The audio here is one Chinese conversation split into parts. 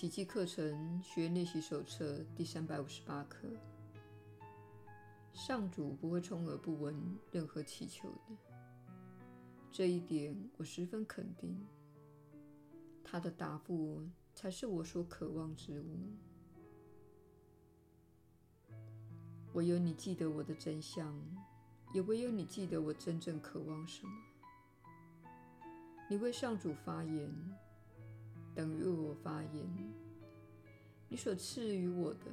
奇迹课程学练习手册第三百五十八课：上主不会充耳不闻任何祈求的，这一点我十分肯定。他的答复才是我所渴望之物。唯有你记得我的真相，也唯有你记得我真正渴望什么。你为上主发言，等于为我发言。你所赐予我的，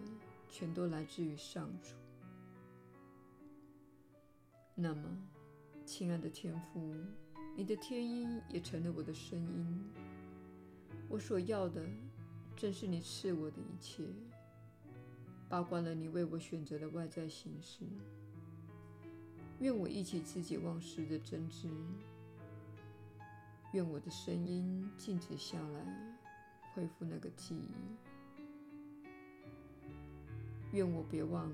全都来自于上主。那么，亲爱的天父，你的天音也成了我的声音。我所要的，正是你赐我的一切。包括了你为我选择的外在形式。愿我忆起自己忘失的真知。愿我的声音静止下来，恢复那个记忆。愿我别忘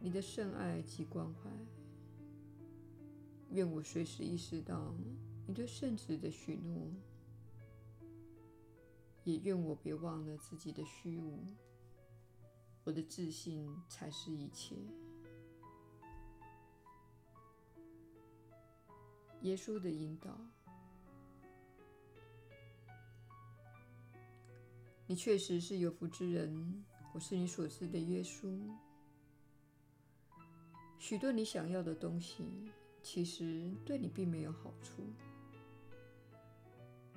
你的圣爱及关怀。愿我随时意识到你对圣子的许诺。也愿我别忘了自己的虚无。我的自信才是一切。耶稣的引导，你确实是有福之人。我是你所知的耶稣。许多你想要的东西，其实对你并没有好处。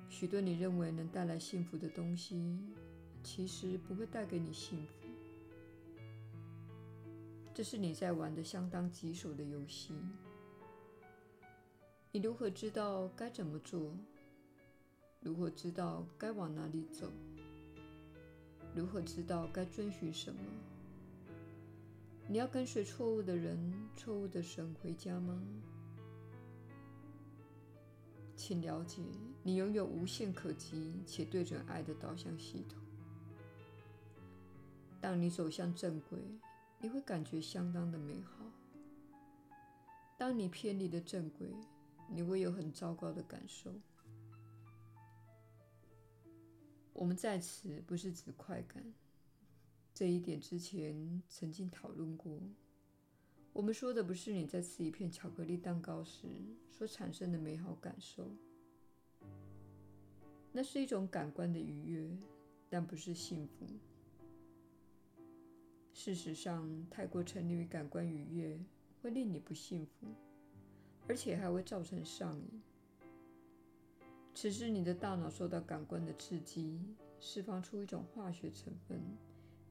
许多你认为能带来幸福的东西，其实不会带给你幸福。这是你在玩的相当棘手的游戏。你如何知道该怎么做？如何知道该往哪里走？如何知道该遵循什么？你要跟随错误的人、错误的神回家吗？请了解，你拥有无限可及且对准爱的导向系统。当你走向正轨，你会感觉相当的美好。当你偏离了正轨，你会有很糟糕的感受。我们在此不是指快感，这一点之前曾经讨论过。我们说的不是你在吃一片巧克力蛋糕时所产生的美好感受，那是一种感官的愉悦，但不是幸福。事实上，太过沉溺于感官愉悦会令你不幸福，而且还会造成上瘾。此时，你的大脑受到感官的刺激，释放出一种化学成分，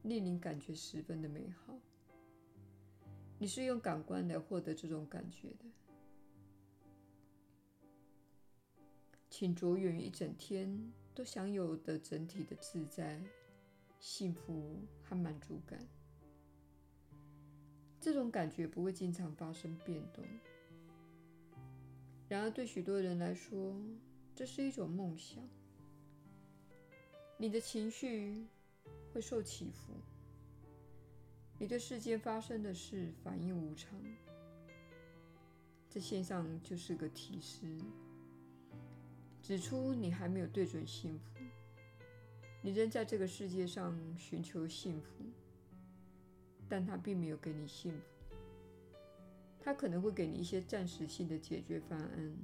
令你感觉十分的美好。你是用感官来获得这种感觉的。请着眼于一整天都享有的整体的自在、幸福和满足感。这种感觉不会经常发生变动，然而对许多人来说，这是一种梦想。你的情绪会受起伏，你对世间发生的事反应无常。这线上就是个提示，指出你还没有对准幸福，你仍在这个世界上寻求幸福。但他并没有给你幸福，他可能会给你一些暂时性的解决方案，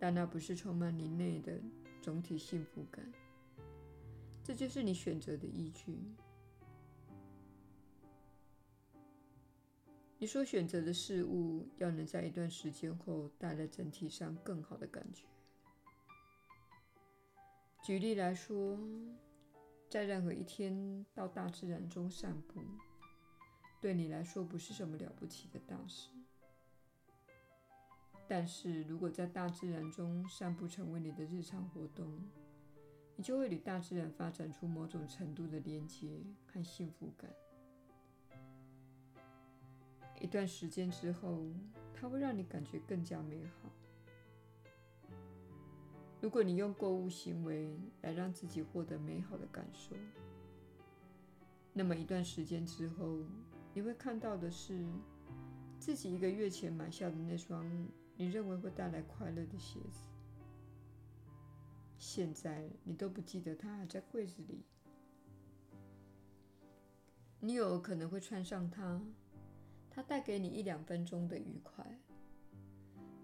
但那不是充满你内的总体幸福感。这就是你选择的依据。你所选择的事物要能在一段时间后带来整体上更好的感觉。举例来说，在任何一天到大自然中散步。对你来说不是什么了不起的大事，但是如果在大自然中散步成为你的日常活动，你就会与大自然发展出某种程度的连结和幸福感。一段时间之后，它会让你感觉更加美好。如果你用购物行为来让自己获得美好的感受，那么一段时间之后，你会看到的是，自己一个月前买下的那双你认为会带来快乐的鞋子。现在你都不记得它还在柜子里。你有可能会穿上它，它带给你一两分钟的愉快，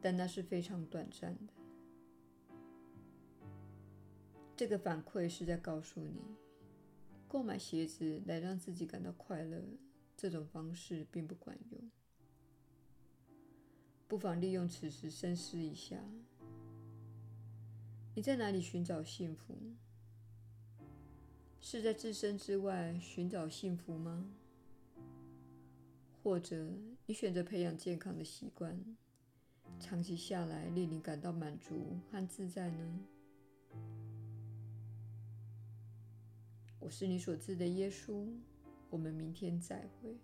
但那是非常短暂的。这个反馈是在告诉你，购买鞋子来让自己感到快乐，这种方式并不管用。不妨利用此时深思一下：你在哪里寻找幸福？是在自身之外寻找幸福吗？或者你选择培养健康的习惯，长期下来令你感到满足和自在呢？我是你所知的耶稣，我们明天再会。